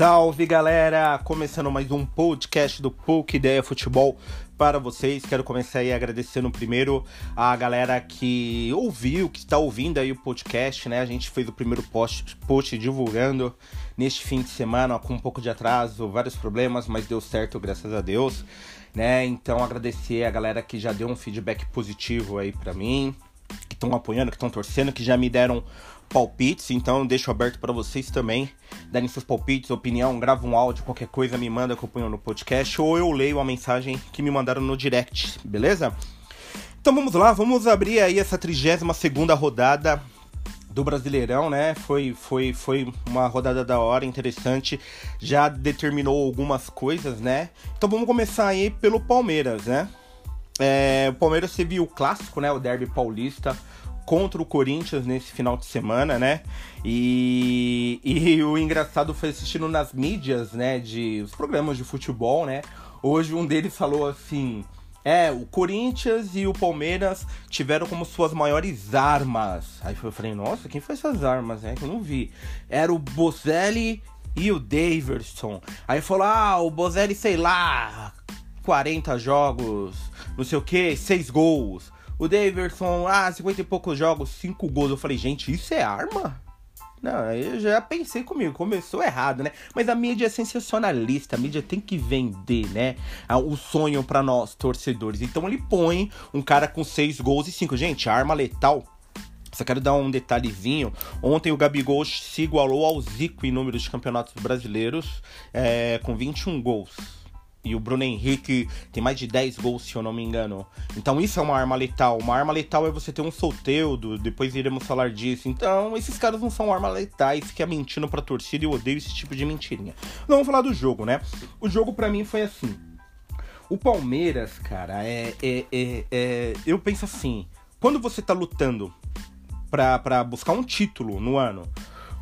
Salve galera! Começando mais um podcast do Pouca Ideia Futebol para vocês. Quero começar aí agradecendo primeiro a galera que ouviu, que está ouvindo aí o podcast, né? A gente fez o primeiro post, post divulgando neste fim de semana com um pouco de atraso, vários problemas, mas deu certo, graças a Deus, né? Então agradecer a galera que já deu um feedback positivo aí para mim, estão apoiando, que estão torcendo, que já me deram palpites, então deixo aberto para vocês também darem seus palpites, opinião, grava um áudio, qualquer coisa me manda que eu ponho no podcast ou eu leio a mensagem que me mandaram no direct, beleza? Então vamos lá, vamos abrir aí essa 32 segunda rodada do Brasileirão, né? Foi, foi, foi uma rodada da hora, interessante, já determinou algumas coisas, né? Então vamos começar aí pelo Palmeiras, né? É, o Palmeiras teve o clássico, né? O Derby Paulista contra o Corinthians nesse final de semana, né? E, e o engraçado foi assistindo nas mídias, né? De os programas de futebol, né? Hoje um deles falou assim. É, o Corinthians e o Palmeiras tiveram como suas maiores armas. Aí eu falei, nossa, quem foi essas armas, né? Que eu não vi. Era o Bozelli e o Daverson. Aí falou, ah, o Bozelli, sei lá, 40 jogos, não sei o que, 6 gols. O Daverson, ah, 50 e poucos jogos, 5 gols. Eu falei, gente, isso é arma? Não, eu já pensei comigo, começou errado, né? Mas a mídia é sensacionalista, a mídia tem que vender, né? O sonho para nós, torcedores. Então ele põe um cara com 6 gols e 5. Gente, arma letal. Só quero dar um detalhezinho. Ontem o Gabigol se igualou ao Zico em número de campeonatos brasileiros, é, com 21 gols. E o Bruno Henrique tem mais de 10 gols, se eu não me engano. Então isso é uma arma letal. Uma arma letal é você ter um solteudo, depois iremos falar disso. Então, esses caras não são armas letais, fica mentindo pra torcida e eu odeio esse tipo de mentirinha. Vamos falar do jogo, né? O jogo para mim foi assim. O Palmeiras, cara, é, é, é, é, Eu penso assim. Quando você tá lutando pra, pra buscar um título no ano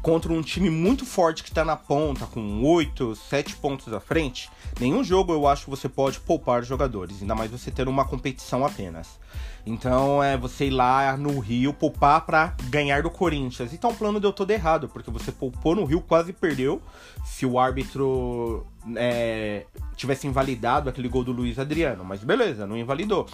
contra um time muito forte que tá na ponta, com 8, 7 pontos à frente, nenhum jogo eu acho que você pode poupar jogadores, ainda mais você ter uma competição apenas. Então é você ir lá no Rio poupar para ganhar do Corinthians. Então o plano deu todo errado, porque você poupou no Rio, quase perdeu. Se o árbitro é, tivesse invalidado aquele gol do Luiz Adriano, mas beleza, não invalidou.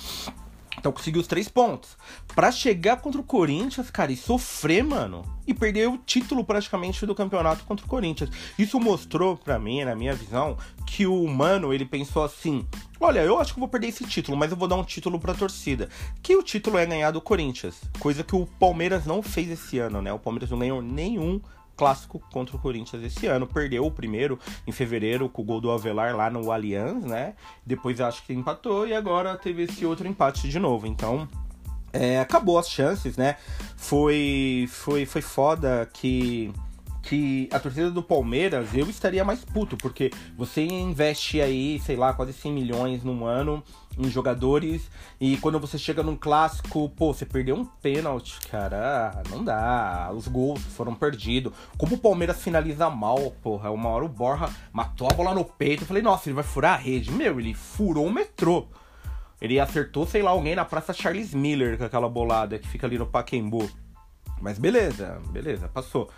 Então conseguiu os três pontos. Para chegar contra o Corinthians, cara, e sofrer, mano, e perder o título praticamente do campeonato contra o Corinthians. Isso mostrou para mim, na minha visão, que o mano, ele pensou assim: "Olha, eu acho que vou perder esse título, mas eu vou dar um título para a torcida". Que o título é ganhar do Corinthians, coisa que o Palmeiras não fez esse ano, né? O Palmeiras não ganhou nenhum clássico contra o Corinthians esse ano. Perdeu o primeiro em fevereiro com o gol do Avelar lá no Allianz, né? Depois acho que empatou e agora teve esse outro empate de novo. Então, é, acabou as chances, né? Foi, foi, foi foda que que a torcida do Palmeiras, eu estaria mais puto, porque você investe aí, sei lá, quase 100 milhões num ano em jogadores e quando você chega num clássico, pô, você perdeu um pênalti, cara, não dá. Os gols foram perdidos. Como o Palmeiras finaliza mal, porra, uma hora o Borra matou a bola no peito. Eu falei, nossa, ele vai furar a rede. Meu, ele furou o metrô. Ele acertou, sei lá, alguém na Praça Charles Miller com aquela bolada que fica ali no Paquembu. Mas beleza, beleza, passou.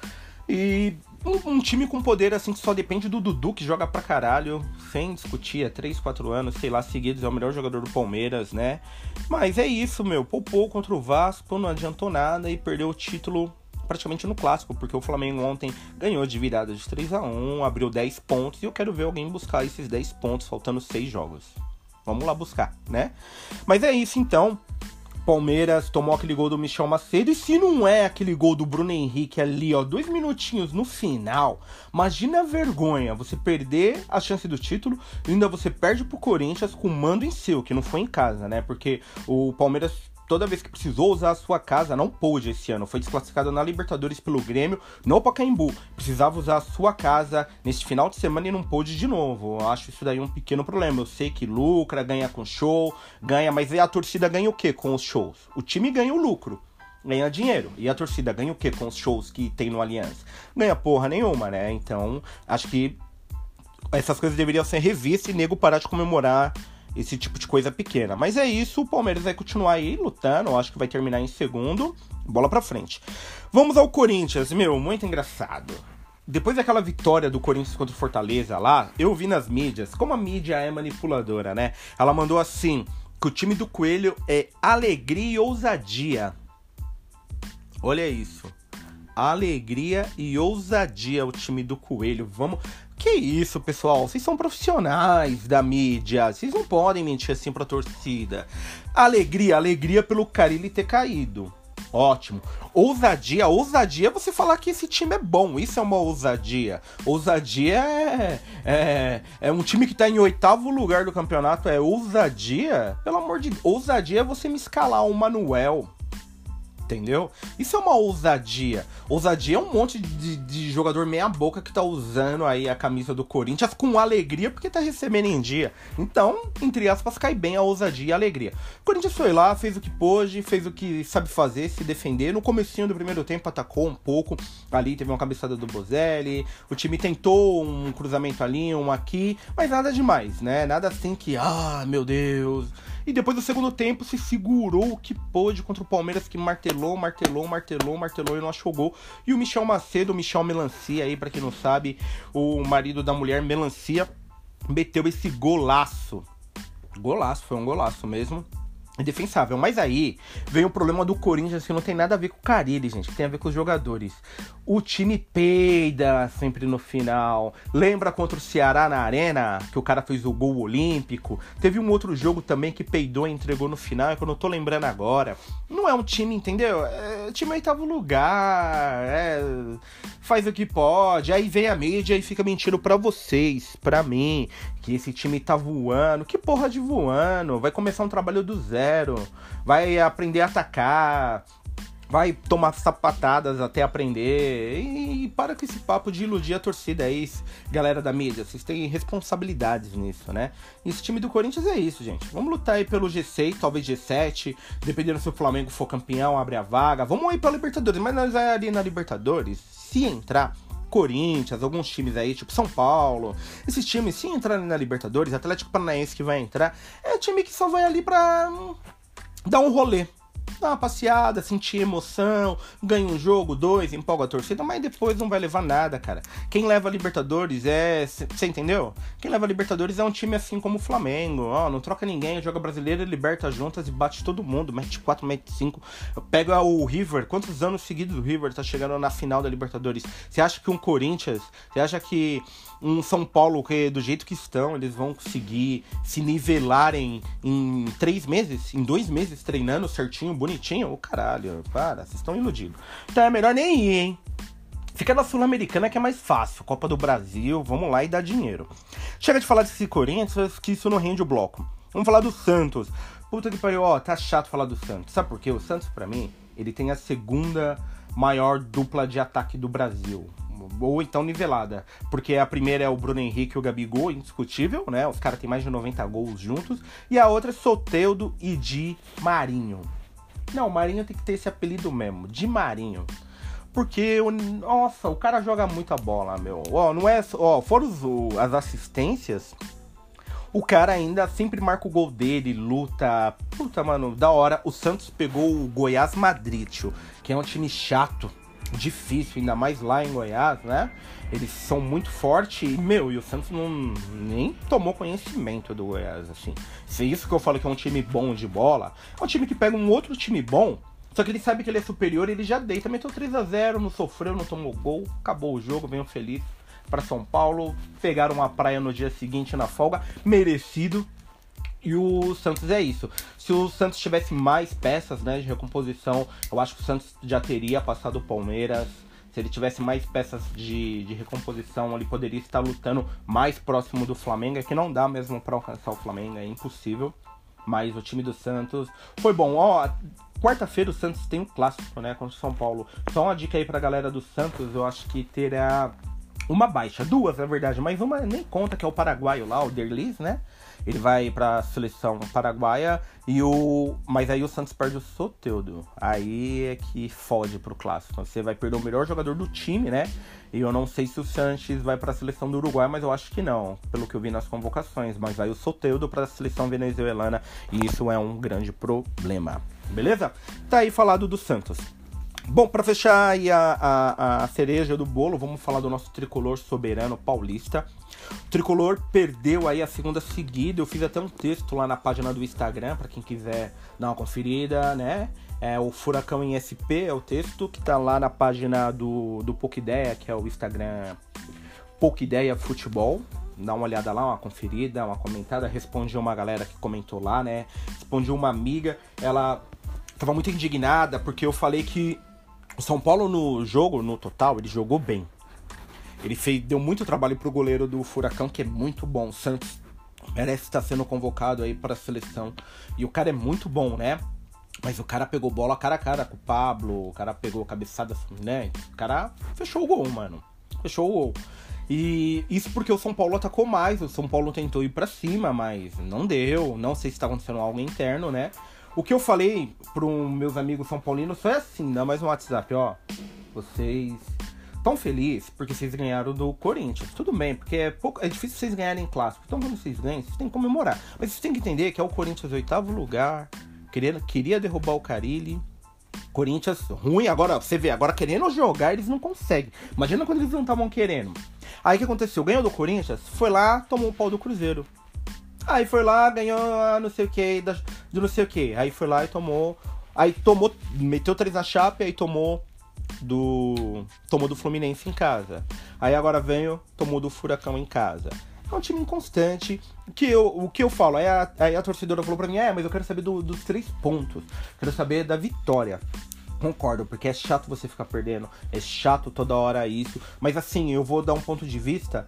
E um, um, time com poder assim que só depende do Dudu, que joga pra caralho, sem discutir, há 3, 4 anos, sei lá, seguidos, é o melhor jogador do Palmeiras, né? Mas é isso, meu. Poupou contra o Vasco, não adiantou nada e perdeu o título praticamente no clássico, porque o Flamengo ontem ganhou de virada de 3 a 1 abriu 10 pontos e eu quero ver alguém buscar esses 10 pontos, faltando 6 jogos. Vamos lá buscar, né? Mas é isso então. Palmeiras tomou aquele gol do Michel Macedo. E se não é aquele gol do Bruno Henrique ali, ó, dois minutinhos no final, imagina a vergonha você perder a chance do título e ainda você perde pro Corinthians com mando em seu, que não foi em casa, né? Porque o Palmeiras toda vez que precisou usar a sua casa, não pôde esse ano. Foi desclassificado na Libertadores pelo Grêmio, no Pacaembu. Precisava usar a sua casa neste final de semana e não pôde de novo. Eu acho isso daí um pequeno problema. Eu sei que lucra, ganha com show, ganha, mas a torcida ganha o que com os shows? O time ganha o lucro. Ganha dinheiro. E a torcida ganha o que com os shows que tem no Aliança? Ganha porra nenhuma, né? Então, acho que essas coisas deveriam ser revistas e nego parar de comemorar esse tipo de coisa pequena. Mas é isso, o Palmeiras vai continuar aí lutando, acho que vai terminar em segundo. Bola pra frente. Vamos ao Corinthians, meu, muito engraçado. depois daquela vitória do Corinthians contra o Fortaleza lá, eu vi nas mídias, como a mídia é manipuladora, né? Ela mandou assim: que o time do Coelho é alegria e ousadia. Olha isso. Alegria e ousadia o time do Coelho. Vamos. Que isso, pessoal? Vocês são profissionais da mídia. Vocês não podem mentir assim pra torcida. Alegria, alegria pelo Carilli ter caído. Ótimo. Ousadia, ousadia é você falar que esse time é bom. Isso é uma ousadia. Ousadia é, é, é um time que tá em oitavo lugar do campeonato. É ousadia? Pelo amor de Deus. Ousadia é você me escalar o Manuel entendeu? Isso é uma ousadia. Ousadia é um monte de, de, jogador meia-boca que tá usando aí a camisa do Corinthians com alegria porque tá recebendo em dia. Então, entre aspas, cai bem a ousadia e a alegria. O Corinthians foi lá, fez o que pôde, fez o que sabe fazer, se defender. No comecinho do primeiro tempo atacou um pouco. Ali teve uma cabeçada do Bozelli. O time tentou um cruzamento ali, um aqui, mas nada demais, né? Nada assim que, ah, meu Deus e depois do segundo tempo se segurou o que pôde contra o Palmeiras que martelou, martelou, martelou, martelou e não achou gol. E o Michel Macedo, o Michel Melancia aí, para quem não sabe, o marido da mulher Melancia, meteu esse golaço. Golaço, foi um golaço mesmo indefensável. Mas aí vem o problema do Corinthians que não tem nada a ver com o Carilli, gente, que tem a ver com os jogadores. O time peida sempre no final. Lembra contra o Ceará na Arena, que o cara fez o gol olímpico? Teve um outro jogo também que peidou e entregou no final, é que eu não tô lembrando agora. Não é um time, entendeu? É time oitavo lugar, é, faz o que pode. Aí vem a mídia e fica mentindo para vocês, para mim, que esse time tá voando. Que porra de voando? Vai começar um trabalho do zero, vai aprender a atacar, vai tomar sapatadas até aprender. E, e, para com esse papo de iludir a torcida aí, galera da mídia. Vocês têm responsabilidades nisso, né? Esse time do Corinthians é isso, gente. Vamos lutar aí pelo G6, talvez G7. Dependendo se o Flamengo for campeão, abre a vaga. Vamos aí pra Libertadores. Mas nós ali na Libertadores, se entrar Corinthians, alguns times aí, tipo São Paulo. Esses times, se entrarem na Libertadores, Atlético Paranaense que vai entrar, é time que só vai ali pra hum, dar um rolê dá uma passeada, sentir emoção, ganha um jogo, dois, empolga a torcida, mas depois não vai levar nada, cara. Quem leva a Libertadores é. Você entendeu? Quem leva a Libertadores é um time assim como o Flamengo, ó, não troca ninguém, joga brasileiro, liberta juntas e bate todo mundo, mete 4, mete 5. Pega o River, quantos anos seguidos o River tá chegando na final da Libertadores? Você acha que um Corinthians, você acha que um São Paulo que do jeito que estão, eles vão conseguir se nivelarem em três meses, em dois meses, treinando certinho, bonitinho? Oh, caralho, para, vocês estão iludidos. Então é melhor nem ir, hein? Fica na Sul-Americana que é mais fácil. Copa do Brasil, vamos lá e dá dinheiro. Chega de falar desse Corinthians, que isso não rende o bloco. Vamos falar do Santos. Puta que pariu, ó, tá chato falar do Santos. Sabe por quê? O Santos, para mim, ele tem a segunda maior dupla de ataque do Brasil ou então nivelada. Porque a primeira é o Bruno Henrique e o Gabigol, indiscutível, né? Os caras têm mais de 90 gols juntos. E a outra é Soteudo e Di Marinho. Não, Marinho tem que ter esse apelido mesmo, Di Marinho. Porque, nossa, o cara joga muita bola, meu. Ó, não é. Ó, fora as assistências, o cara ainda sempre marca o gol dele, luta. Puta, mano, da hora. O Santos pegou o Goiás Madrid, que é um time chato difícil, ainda mais lá em Goiás, né? Eles são muito fortes e, meu, e o Santos não nem tomou conhecimento do Goiás, assim. Se é isso que eu falo que é um time bom de bola, é um time que pega um outro time bom, só que ele sabe que ele é superior, ele já deita, meteu 3 a 0 não sofreu, não tomou gol, acabou o jogo, veio feliz para São Paulo, pegaram uma praia no dia seguinte na folga, merecido, e o Santos é isso. Se o Santos tivesse mais peças né, de recomposição, eu acho que o Santos já teria passado o Palmeiras. Se ele tivesse mais peças de, de recomposição, ele poderia estar lutando mais próximo do Flamengo. É que não dá mesmo para alcançar o Flamengo, é impossível. Mas o time do Santos foi bom. Ó, quarta-feira o Santos tem um clássico, né, contra o São Paulo. Só uma dica aí pra galera do Santos, eu acho que terá uma baixa, duas na verdade, mas uma nem conta que é o paraguaio lá, o Derlis, né? Ele vai para a seleção paraguaia e o mas aí o Santos perde o Soteudo. Aí é que fode pro clássico. Você vai perder o melhor jogador do time, né? E eu não sei se o Sanches vai para a seleção do Uruguai, mas eu acho que não, pelo que eu vi nas convocações, mas vai o Soteudo para a seleção venezuelana e isso é um grande problema. Beleza? Tá aí falado do Santos. Bom, para fechar aí a, a, a, cereja do bolo, vamos falar do nosso tricolor soberano paulista. O tricolor perdeu aí a segunda seguida. Eu fiz até um texto lá na página do Instagram para quem quiser dar uma conferida, né? É o Furacão em SP, é o texto que tá lá na página do, do Pokideia, que é o Instagram Pokideia Futebol. Dá uma olhada lá, uma conferida, uma comentada. Respondi uma galera que comentou lá, né? Respondi uma amiga. Ela tava muito indignada porque eu falei que o São Paulo no jogo, no total, ele jogou bem. Ele fez, deu muito trabalho pro goleiro do Furacão, que é muito bom. O Santos merece estar sendo convocado aí para a seleção. E o cara é muito bom, né? Mas o cara pegou bola cara a cara com o Pablo, o cara pegou cabeçada, né? O cara fechou o gol, mano. Fechou o gol. E isso porque o São Paulo atacou mais, o São Paulo tentou ir para cima, mas não deu. Não sei se tá acontecendo algo interno, né? O que eu falei para meus amigos são paulinos foi assim, dá mais um WhatsApp, ó. Vocês estão felizes porque vocês ganharam do Corinthians. Tudo bem, porque é, pouco, é difícil vocês ganharem em clássico. Então quando vocês ganham, vocês têm que comemorar. Mas vocês têm que entender que é o Corinthians oitavo lugar. Queria, queria derrubar o Carilli. Corinthians ruim, agora você vê, agora querendo jogar, eles não conseguem. Imagina quando eles não estavam querendo. Aí o que aconteceu? Ganhou do Corinthians, foi lá, tomou o pau do Cruzeiro. Aí foi lá, ganhou não sei o que, de não sei o que. Aí foi lá e tomou. Aí tomou. Meteu três na chapa aí tomou do. Tomou do Fluminense em casa. Aí agora veio, tomou do Furacão em casa. É um time inconstante. Que eu, o que eu falo? Aí a, aí a torcedora falou pra mim: é, mas eu quero saber do, dos três pontos. Quero saber da vitória. Concordo, porque é chato você ficar perdendo, é chato toda hora isso. Mas assim, eu vou dar um ponto de vista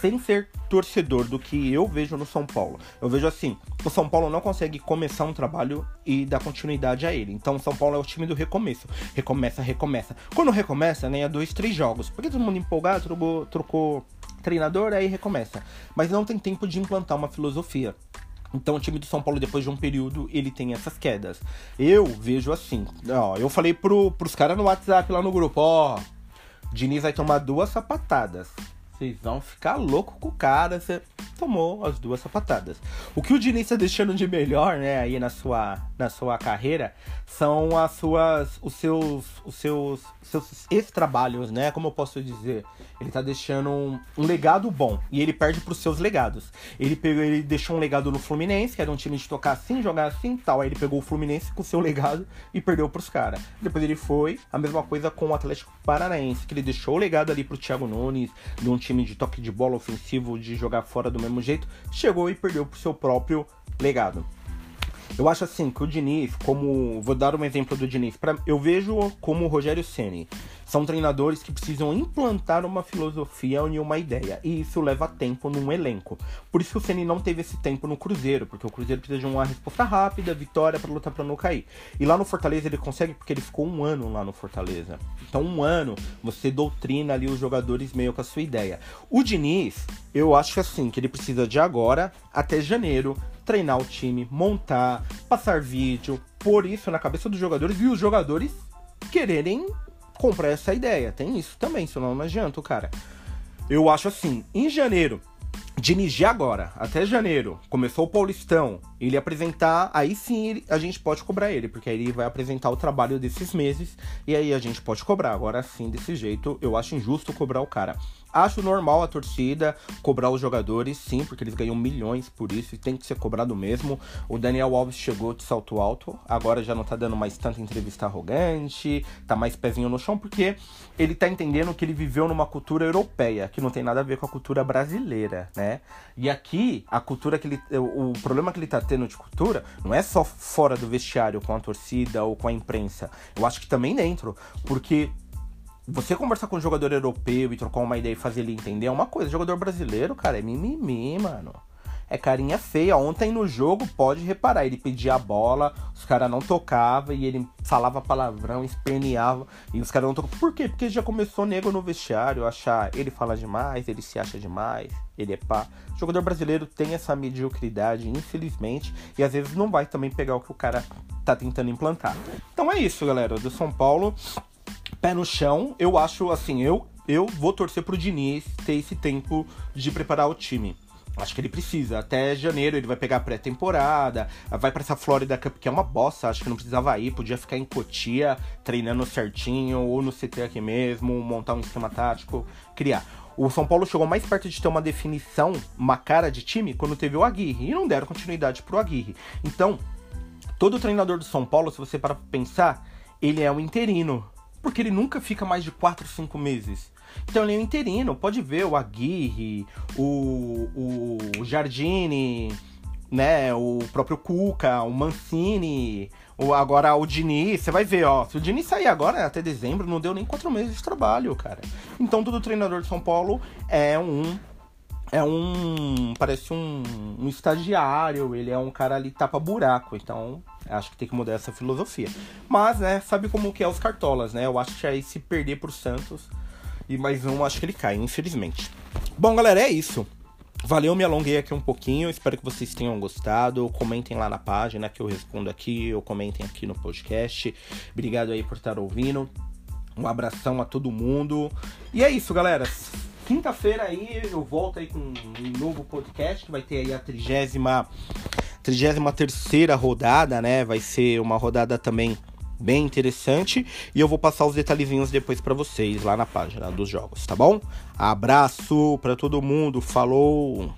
sem ser torcedor do que eu vejo no São Paulo. Eu vejo assim, o São Paulo não consegue começar um trabalho e dar continuidade a ele. Então o São Paulo é o time do recomeço. Recomeça, recomeça. Quando recomeça, ganha dois, três jogos. Porque todo mundo empolgado, trocou, trocou treinador, aí recomeça. Mas não tem tempo de implantar uma filosofia. Então o time do São Paulo, depois de um período, ele tem essas quedas. Eu vejo assim, ó, eu falei pro, pros caras no WhatsApp lá no grupo, ó, Diniz vai tomar duas sapatadas. Vocês vão ficar louco com o cara. Você tomou as duas sapatadas. O que o Diniz tá deixando de melhor, né, aí na sua, na sua carreira, são as suas, os seus, os seus, seus ex-trabalhos, né? Como eu posso dizer? Ele tá deixando um, um legado bom e ele perde pros seus legados. Ele pegou, ele deixou um legado no Fluminense, que era um time de tocar assim, jogar assim, tal. Aí ele pegou o Fluminense com o seu legado e perdeu pros caras. Depois ele foi a mesma coisa com o Atlético Paranaense, que ele deixou o legado ali pro Thiago Nunes, de um time de toque de bola ofensivo, de jogar fora do mesmo jeito, chegou e perdeu pro seu próprio legado. Eu acho assim que o Diniz, como. Vou dar um exemplo do Diniz. Pra, eu vejo como o Rogério Ceni são treinadores que precisam implantar uma filosofia e uma ideia. E isso leva tempo num elenco. Por isso que o Ceni não teve esse tempo no Cruzeiro, porque o Cruzeiro precisa de uma resposta rápida, vitória para lutar para não cair. E lá no Fortaleza ele consegue porque ele ficou um ano lá no Fortaleza. Então, um ano você doutrina ali os jogadores meio com a sua ideia. O Diniz, eu acho assim, que ele precisa de agora até janeiro treinar o time, montar, passar vídeo, pôr isso na cabeça dos jogadores e os jogadores quererem comprar essa ideia. Tem isso também, senão não adianta, cara. Eu acho assim, em janeiro, de agora, até janeiro, começou o Paulistão, ele apresentar, aí sim a gente pode cobrar ele, porque aí ele vai apresentar o trabalho desses meses e aí a gente pode cobrar. Agora sim, desse jeito, eu acho injusto cobrar o cara. Acho normal a torcida cobrar os jogadores, sim, porque eles ganham milhões por isso e tem que ser cobrado mesmo. O Daniel Alves chegou de salto alto, agora já não tá dando mais tanta entrevista arrogante, tá mais pezinho no chão, porque ele tá entendendo que ele viveu numa cultura europeia, que não tem nada a ver com a cultura brasileira, né? E aqui, a cultura que ele. O problema que ele tá tendo de cultura não é só fora do vestiário com a torcida ou com a imprensa. Eu acho que também dentro, porque você conversar com um jogador europeu e trocar uma ideia e fazer ele entender é uma coisa. Jogador brasileiro, cara, é mimimi, mano. É carinha feia. Ontem no jogo, pode reparar, ele pedia a bola, os caras não tocavam e ele falava palavrão, esperneava e os caras não tocavam. Por quê? Porque já começou nego no vestiário achar ele fala demais, ele se acha demais, ele é pá. O jogador brasileiro tem essa mediocridade, infelizmente, e às vezes não vai também pegar o que o cara tá tentando implantar. Então é isso, galera. Do São Paulo pé no chão. Eu acho assim, eu eu vou torcer pro Diniz ter esse tempo de preparar o time. Acho que ele precisa. Até janeiro ele vai pegar pré-temporada, vai para essa Florida Cup que é uma bosta, acho que não precisava ir, podia ficar em Cotia treinando certinho ou no CT aqui mesmo, montar um esquema tático, criar. O São Paulo chegou mais perto de ter uma definição, uma cara de time, quando teve o Aguirre. E não deram continuidade pro Aguirre. Então, todo treinador do São Paulo, se você parar pra pensar, ele é um interino. Porque ele nunca fica mais de 4, 5 meses. Então ele é um interino. Pode ver o Aguirre, o, o Jardine, né? O próprio Cuca, o Mancini, o, agora o Diniz. Você vai ver, ó. Se o Diniz sair agora até dezembro, não deu nem quatro meses de trabalho, cara. Então todo treinador de São Paulo é um é um. Parece um, um, estagiário, ele é um cara ali tapa buraco, então acho que tem que mudar essa filosofia. Mas, né, sabe como que é os cartolas, né? Eu acho que aí se perder pro Santos e mais um, acho que ele cai, infelizmente. Bom, galera, é isso. Valeu, me alonguei aqui um pouquinho. Espero que vocês tenham gostado. Comentem lá na página que eu respondo aqui, ou comentem aqui no podcast. Obrigado aí por estar ouvindo. Um abração a todo mundo. E é isso, galera. Quinta-feira aí eu volto aí com um novo podcast que vai ter aí a trigésima, trigésima terceira rodada, né? Vai ser uma rodada também bem interessante e eu vou passar os detalhezinhos depois para vocês lá na página dos jogos, tá bom? Abraço para todo mundo, falou.